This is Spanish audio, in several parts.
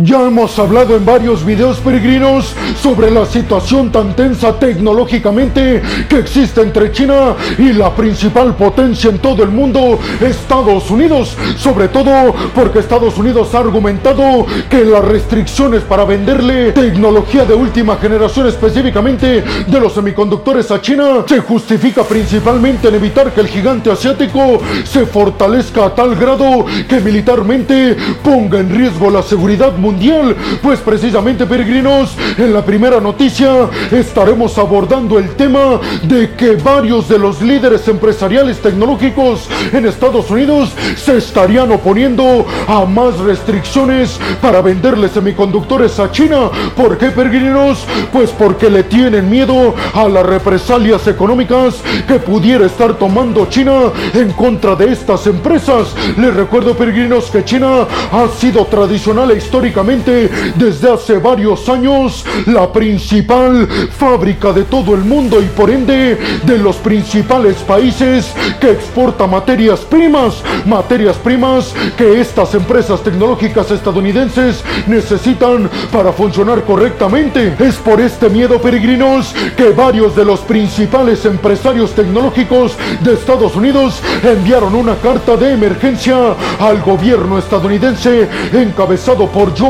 Ya hemos hablado en varios videos peregrinos sobre la situación tan tensa tecnológicamente que existe entre China y la principal potencia en todo el mundo, Estados Unidos. Sobre todo porque Estados Unidos ha argumentado que las restricciones para venderle tecnología de última generación específicamente de los semiconductores a China se justifica principalmente en evitar que el gigante asiático se fortalezca a tal grado que militarmente ponga en riesgo la seguridad mundial mundial. Pues precisamente, peregrinos, en la primera noticia estaremos abordando el tema de que varios de los líderes empresariales tecnológicos en Estados Unidos se estarían oponiendo a más restricciones para venderle semiconductores a China. ¿Por qué, peregrinos? Pues porque le tienen miedo a las represalias económicas que pudiera estar tomando China en contra de estas empresas. Les recuerdo, peregrinos, que China ha sido tradicional e histórica desde hace varios años la principal fábrica de todo el mundo y por ende de los principales países que exporta materias primas, materias primas que estas empresas tecnológicas estadounidenses necesitan para funcionar correctamente. Es por este miedo, peregrinos, que varios de los principales empresarios tecnológicos de Estados Unidos enviaron una carta de emergencia al gobierno estadounidense encabezado por Joe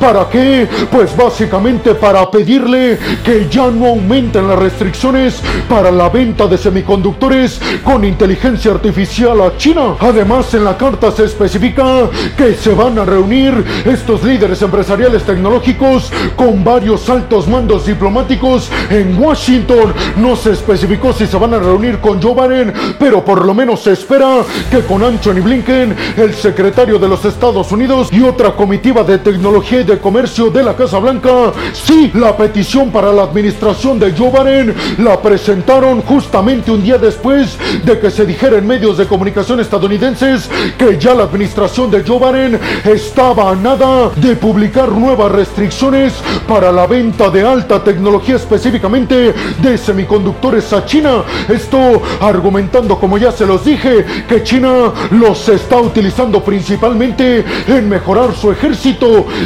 ¿Para qué? Pues básicamente para pedirle que ya no aumenten las restricciones para la venta de semiconductores con inteligencia artificial a China. Además, en la carta se especifica que se van a reunir estos líderes empresariales tecnológicos con varios altos mandos diplomáticos en Washington. No se especificó si se van a reunir con Joe Biden, pero por lo menos se espera que con Anthony Blinken, el secretario de los Estados Unidos y otra comitiva de Tecnología y de Comercio de la Casa Blanca, sí, la petición para la administración de Joe Biden la presentaron justamente un día después de que se dijera en medios de comunicación estadounidenses que ya la administración de Joe Biden estaba a nada de publicar nuevas restricciones para la venta de alta tecnología específicamente de semiconductores a China. Esto argumentando, como ya se los dije, que China los está utilizando principalmente en mejorar su ejército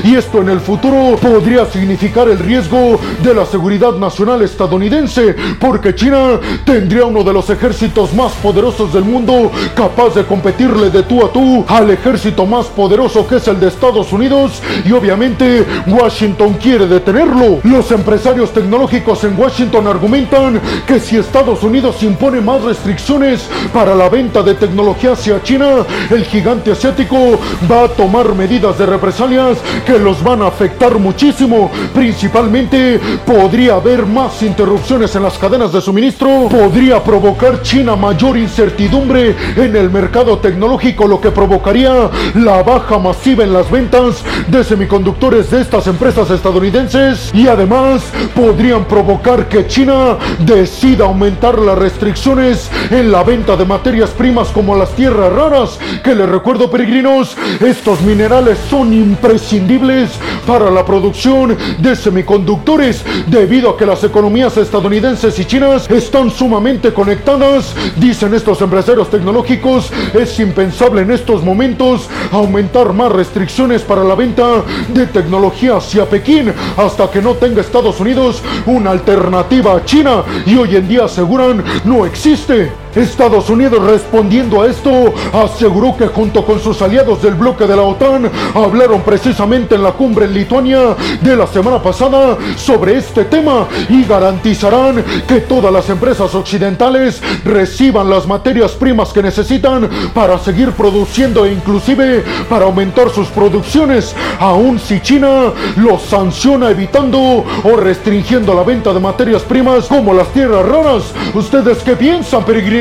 y esto en el futuro podría significar el riesgo de la seguridad nacional estadounidense porque China tendría uno de los ejércitos más poderosos del mundo capaz de competirle de tú a tú al ejército más poderoso que es el de Estados Unidos y obviamente Washington quiere detenerlo. Los empresarios tecnológicos en Washington argumentan que si Estados Unidos impone más restricciones para la venta de tecnología hacia China, el gigante asiático va a tomar medidas de que los van a afectar muchísimo. Principalmente podría haber más interrupciones en las cadenas de suministro, podría provocar China mayor incertidumbre en el mercado tecnológico, lo que provocaría la baja masiva en las ventas de semiconductores de estas empresas estadounidenses y además podrían provocar que China decida aumentar las restricciones en la venta de materias primas como las tierras raras, que les recuerdo peregrinos, estos minerales son impresionantes para la producción de semiconductores debido a que las economías estadounidenses y chinas están sumamente conectadas. Dicen estos empresarios tecnológicos, es impensable en estos momentos aumentar más restricciones para la venta de tecnología hacia Pekín hasta que no tenga Estados Unidos una alternativa a China y hoy en día aseguran no existe. Estados Unidos respondiendo a esto aseguró que junto con sus aliados del bloque de la OTAN hablaron precisamente en la cumbre en Lituania de la semana pasada sobre este tema y garantizarán que todas las empresas occidentales reciban las materias primas que necesitan para seguir produciendo e inclusive para aumentar sus producciones, aun si China los sanciona evitando o restringiendo la venta de materias primas como las tierras raras. ¿Ustedes qué piensan, peregrinos?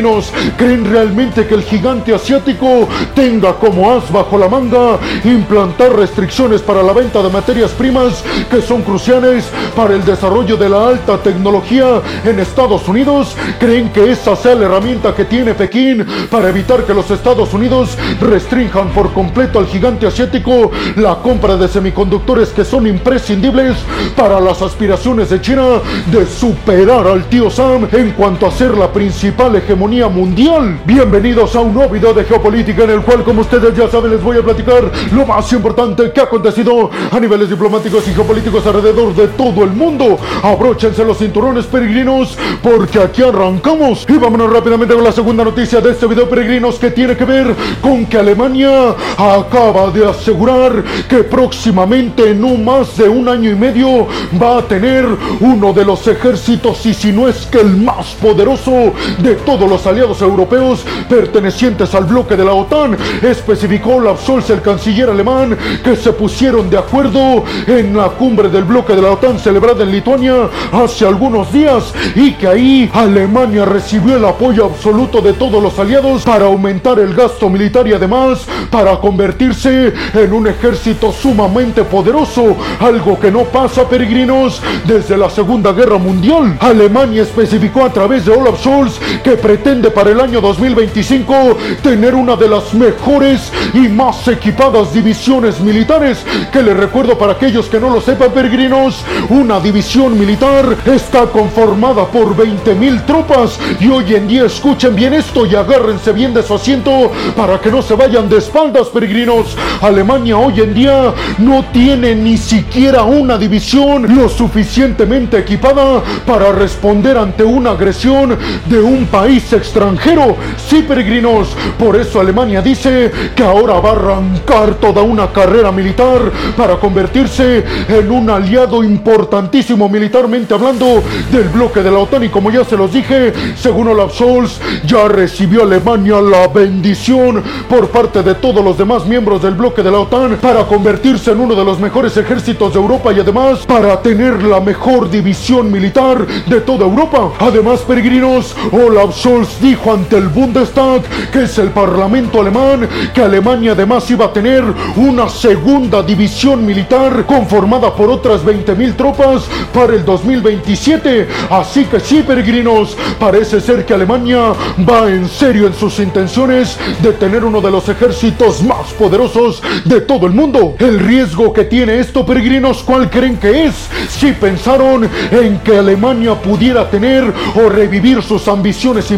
Creen realmente que el gigante asiático tenga como as bajo la manga implantar restricciones para la venta de materias primas que son cruciales para el desarrollo de la alta tecnología en Estados Unidos? ¿Creen que esa sea la herramienta que tiene Pekín para evitar que los Estados Unidos restrinjan por completo al gigante asiático la compra de semiconductores que son imprescindibles para las aspiraciones de China de superar al tío Sam en cuanto a ser la principal hegemonía mundial. Bienvenidos a un nuevo video de geopolítica en el cual, como ustedes ya saben, les voy a platicar lo más importante que ha acontecido a niveles diplomáticos y geopolíticos alrededor de todo el mundo. Abróchense los cinturones peregrinos porque aquí arrancamos. Y vámonos rápidamente con la segunda noticia de este video peregrinos que tiene que ver con que Alemania acaba de asegurar que próximamente en un más de un año y medio va a tener uno de los ejércitos y si no es que el más poderoso de todos los aliados europeos pertenecientes al bloque de la OTAN. Especificó Olaf Scholz, el canciller alemán, que se pusieron de acuerdo en la cumbre del bloque de la OTAN celebrada en Lituania hace algunos días y que ahí Alemania recibió el apoyo absoluto de todos los aliados para aumentar el gasto militar y además para convertirse en un ejército sumamente poderoso, algo que no pasa peregrinos desde la Segunda Guerra Mundial. Alemania especificó a través de Olaf Scholz que pretende para el año 2025 tener una de las mejores y más equipadas divisiones militares. Que les recuerdo para aquellos que no lo sepan, peregrinos, una división militar está conformada por 20 mil tropas. Y hoy en día escuchen bien esto y agárrense bien de su asiento para que no se vayan de espaldas, peregrinos. Alemania hoy en día no tiene ni siquiera una división lo suficientemente equipada para responder ante una agresión de un país extranjero. Sí, peregrinos, por eso Alemania dice que ahora va a arrancar toda una carrera militar para convertirse en un aliado importantísimo militarmente hablando del bloque de la OTAN. Y como ya se los dije, según Olaf Scholz, ya recibió Alemania la bendición por parte de todos los demás miembros del bloque de la OTAN para convertirse en uno de los mejores ejércitos de Europa y además para tener la mejor división militar de toda Europa. Además, peregrinos, Olaf Scholz dijo ante el Bundestag, que es el parlamento alemán, que Alemania además iba a tener una segunda división militar conformada por otras 20.000 tropas para el 2027. Así que sí, peregrinos, parece ser que Alemania va en serio en sus intenciones de tener uno de los ejércitos más poderosos de todo el mundo. El riesgo que tiene esto, peregrinos, ¿cuál creen que es? Si pensaron en que Alemania pudiera tener o revivir sus ambiciones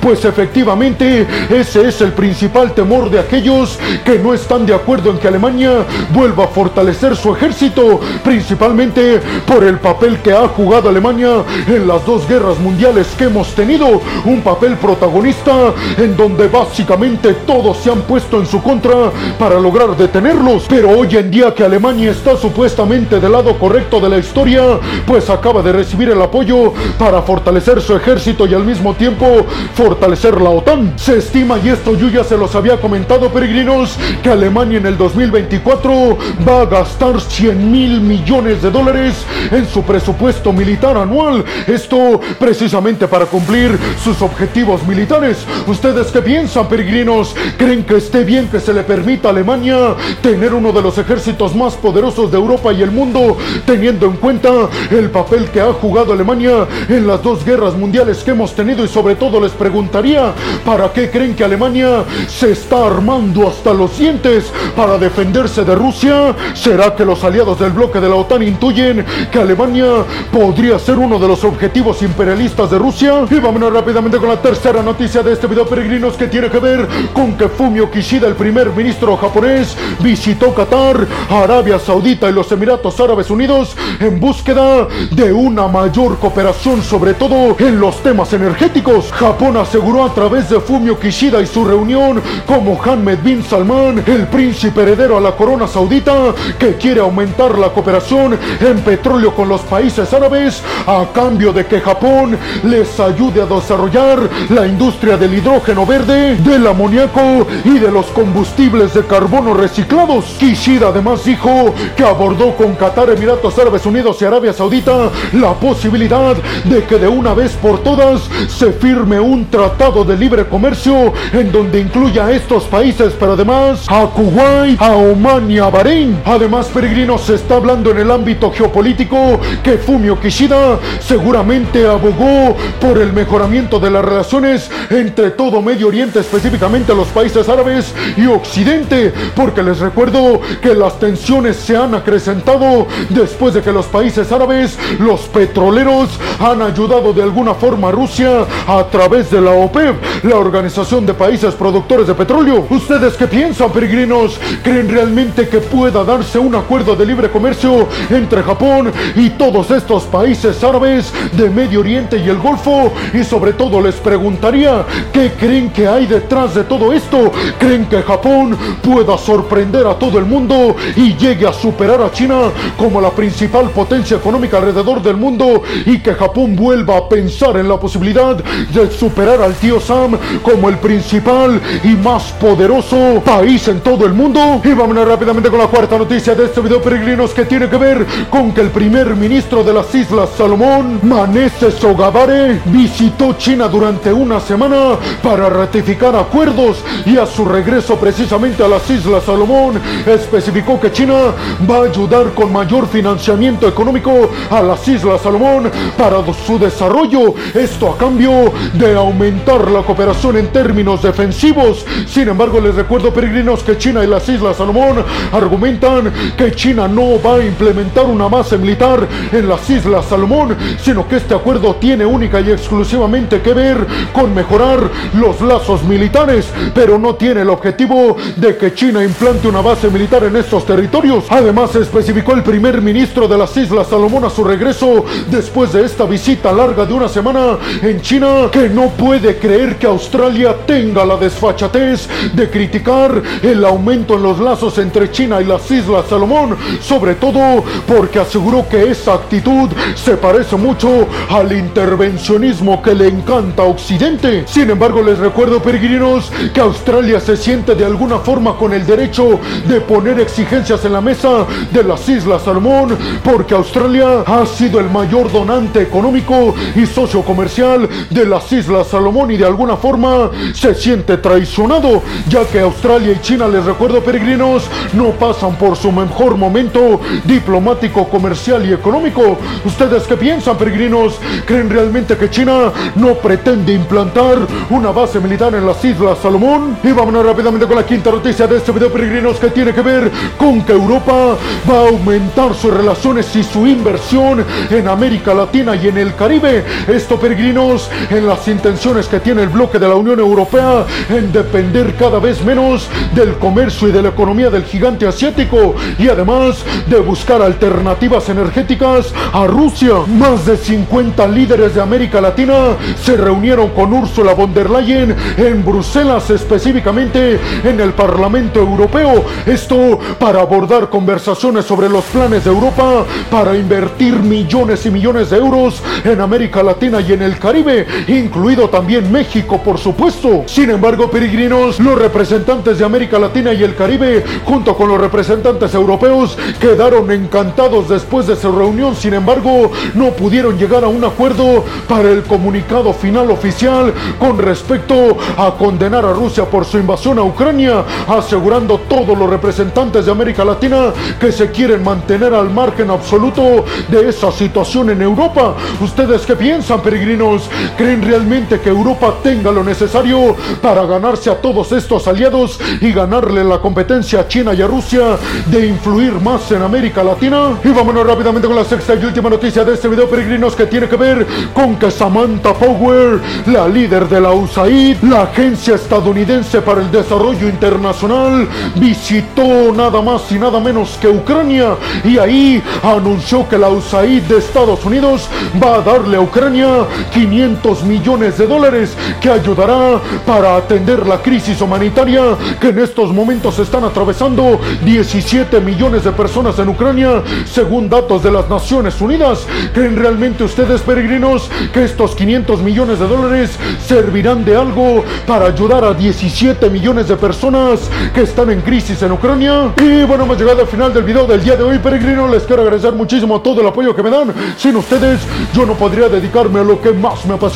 pues efectivamente ese es el principal temor de aquellos que no están de acuerdo en que Alemania vuelva a fortalecer su ejército, principalmente por el papel que ha jugado Alemania en las dos guerras mundiales que hemos tenido, un papel protagonista en donde básicamente todos se han puesto en su contra para lograr detenerlos, pero hoy en día que Alemania está supuestamente del lado correcto de la historia, pues acaba de recibir el apoyo para fortalecer su ejército y al mismo tiempo fortalecer la OTAN. Se estima, y esto yo ya se los había comentado, peregrinos, que Alemania en el 2024 va a gastar 100 mil millones de dólares en su presupuesto militar anual. Esto precisamente para cumplir sus objetivos militares. ¿Ustedes qué piensan, peregrinos? ¿Creen que esté bien que se le permita a Alemania tener uno de los ejércitos más poderosos de Europa y el mundo, teniendo en cuenta el papel que ha jugado Alemania en las dos guerras mundiales que hemos tenido? Y sobre todo les preguntaría, ¿para qué creen que Alemania se está armando hasta los dientes para defenderse de Rusia? ¿Será que los aliados del bloque de la OTAN intuyen que Alemania podría ser uno de los objetivos imperialistas de Rusia? Y vámonos rápidamente con la tercera noticia de este video, peregrinos, que tiene que ver con que Fumio Kishida, el primer ministro japonés, visitó Qatar, Arabia Saudita y los Emiratos Árabes Unidos en búsqueda de una mayor cooperación, sobre todo en los temas energéticos. Japón aseguró a través de Fumio Kishida y su reunión con Mohammed bin Salman, el príncipe heredero a la corona saudita, que quiere aumentar la cooperación en petróleo con los países árabes a cambio de que Japón les ayude a desarrollar la industria del hidrógeno verde, del amoníaco y de los combustibles de carbono reciclados. Kishida además dijo que abordó con Qatar, Emiratos Árabes Unidos y Arabia Saudita la posibilidad de que de una vez por todas se firme un tratado de libre comercio en donde incluya a estos países, pero además a Kuwait, a Oman y a Bahrein. Además, peregrinos, se está hablando en el ámbito geopolítico que Fumio Kishida seguramente abogó por el mejoramiento de las relaciones entre todo Medio Oriente, específicamente los países árabes y Occidente, porque les recuerdo que las tensiones se han acrecentado después de que los países árabes, los petroleros, han ayudado de alguna forma a Rusia a través de la OPEP, la Organización de Países Productores de Petróleo. ¿Ustedes qué piensan, peregrinos? ¿Creen realmente que pueda darse un acuerdo de libre comercio entre Japón y todos estos países árabes de Medio Oriente y el Golfo? Y sobre todo les preguntaría, ¿qué creen que hay detrás de todo esto? ¿Creen que Japón pueda sorprender a todo el mundo y llegue a superar a China como la principal potencia económica alrededor del mundo y que Japón vuelva a pensar en la posibilidad de superar al tío Sam como el principal y más poderoso país en todo el mundo? Y vámonos rápidamente con la cuarta noticia de este video peregrinos que tiene que ver con que el primer ministro de las Islas Salomón, Manese Sogavare, visitó China durante una semana para ratificar acuerdos y a su regreso precisamente a las Islas Salomón especificó que China va a ayudar con mayor financiamiento económico a las Islas Salomón para su desarrollo. Esto a cambio de aumentar la cooperación en términos defensivos. Sin embargo, les recuerdo peregrinos que China y las Islas Salomón argumentan que China no va a implementar una base militar en las Islas Salomón, sino que este acuerdo tiene única y exclusivamente que ver con mejorar los lazos militares, pero no tiene el objetivo de que China implante una base militar en estos territorios. Además, especificó el primer ministro de las Islas Salomón a su regreso después de esta visita larga de una semana en China que no puede creer que Australia tenga la desfachatez de criticar el aumento en los lazos entre China y las Islas Salomón, sobre todo porque aseguró que esa actitud se parece mucho al intervencionismo que le encanta a Occidente. Sin embargo, les recuerdo, peregrinos, que Australia se siente de alguna forma con el derecho de poner exigencias en la mesa de las Islas Salomón, porque Australia ha sido el mayor donante económico y socio comercial de las Islas Salomón y de alguna forma se siente traicionado, ya que Australia y China, les recuerdo peregrinos, no pasan por su mejor momento diplomático, comercial y económico. ¿Ustedes qué piensan, peregrinos? ¿Creen realmente que China no pretende implantar una base militar en las Islas Salomón? Y vámonos rápidamente con la quinta noticia de este video, peregrinos, que tiene que ver con que Europa va a aumentar sus relaciones y su inversión en América Latina y en el Caribe. Esto, peregrinos, en las intenciones que tiene el bloque de la Unión Europea en depender cada vez menos del comercio y de la economía del gigante asiático y además de buscar alternativas energéticas a Rusia. Más de 50 líderes de América Latina se reunieron con Ursula von der Leyen en Bruselas, específicamente en el Parlamento Europeo. Esto para abordar conversaciones sobre los planes de Europa para invertir millones y millones de euros en América Latina y en el Caribe, incluido también México, por supuesto. Sin embargo, peregrinos, los representantes de América Latina y el Caribe, junto con los representantes europeos, quedaron encantados después de su reunión. Sin embargo, no pudieron llegar a un acuerdo para el comunicado final oficial con respecto a condenar a Rusia por su invasión a Ucrania, asegurando todos los representantes de América Latina que se quieren mantener al margen absoluto de esa situación en Europa. ¿Ustedes qué piensan, peregrinos? ¿Creen realmente que Europa tenga lo necesario para ganarse a todos estos aliados y ganarle la competencia a China y a Rusia de influir más en América Latina? Y vámonos rápidamente con la sexta y última noticia de este video, peregrinos, que tiene que ver con que Samantha Power, la líder de la USAID, la Agencia Estadounidense para el Desarrollo Internacional, visitó nada más y nada menos que Ucrania y ahí anunció que la USAID de Estados Unidos va a darle a Ucrania 500 millones de dólares que ayudará para atender la crisis humanitaria que en estos momentos están atravesando 17 millones de personas en Ucrania, según datos de las Naciones Unidas. ¿Creen realmente ustedes, peregrinos, que estos 500 millones de dólares servirán de algo para ayudar a 17 millones de personas que están en crisis en Ucrania? Y bueno, hemos llegado al final del video del día de hoy, peregrinos. Les quiero agradecer muchísimo todo el apoyo que me dan. Sin ustedes, yo no podría dedicarme a lo que más me apasiona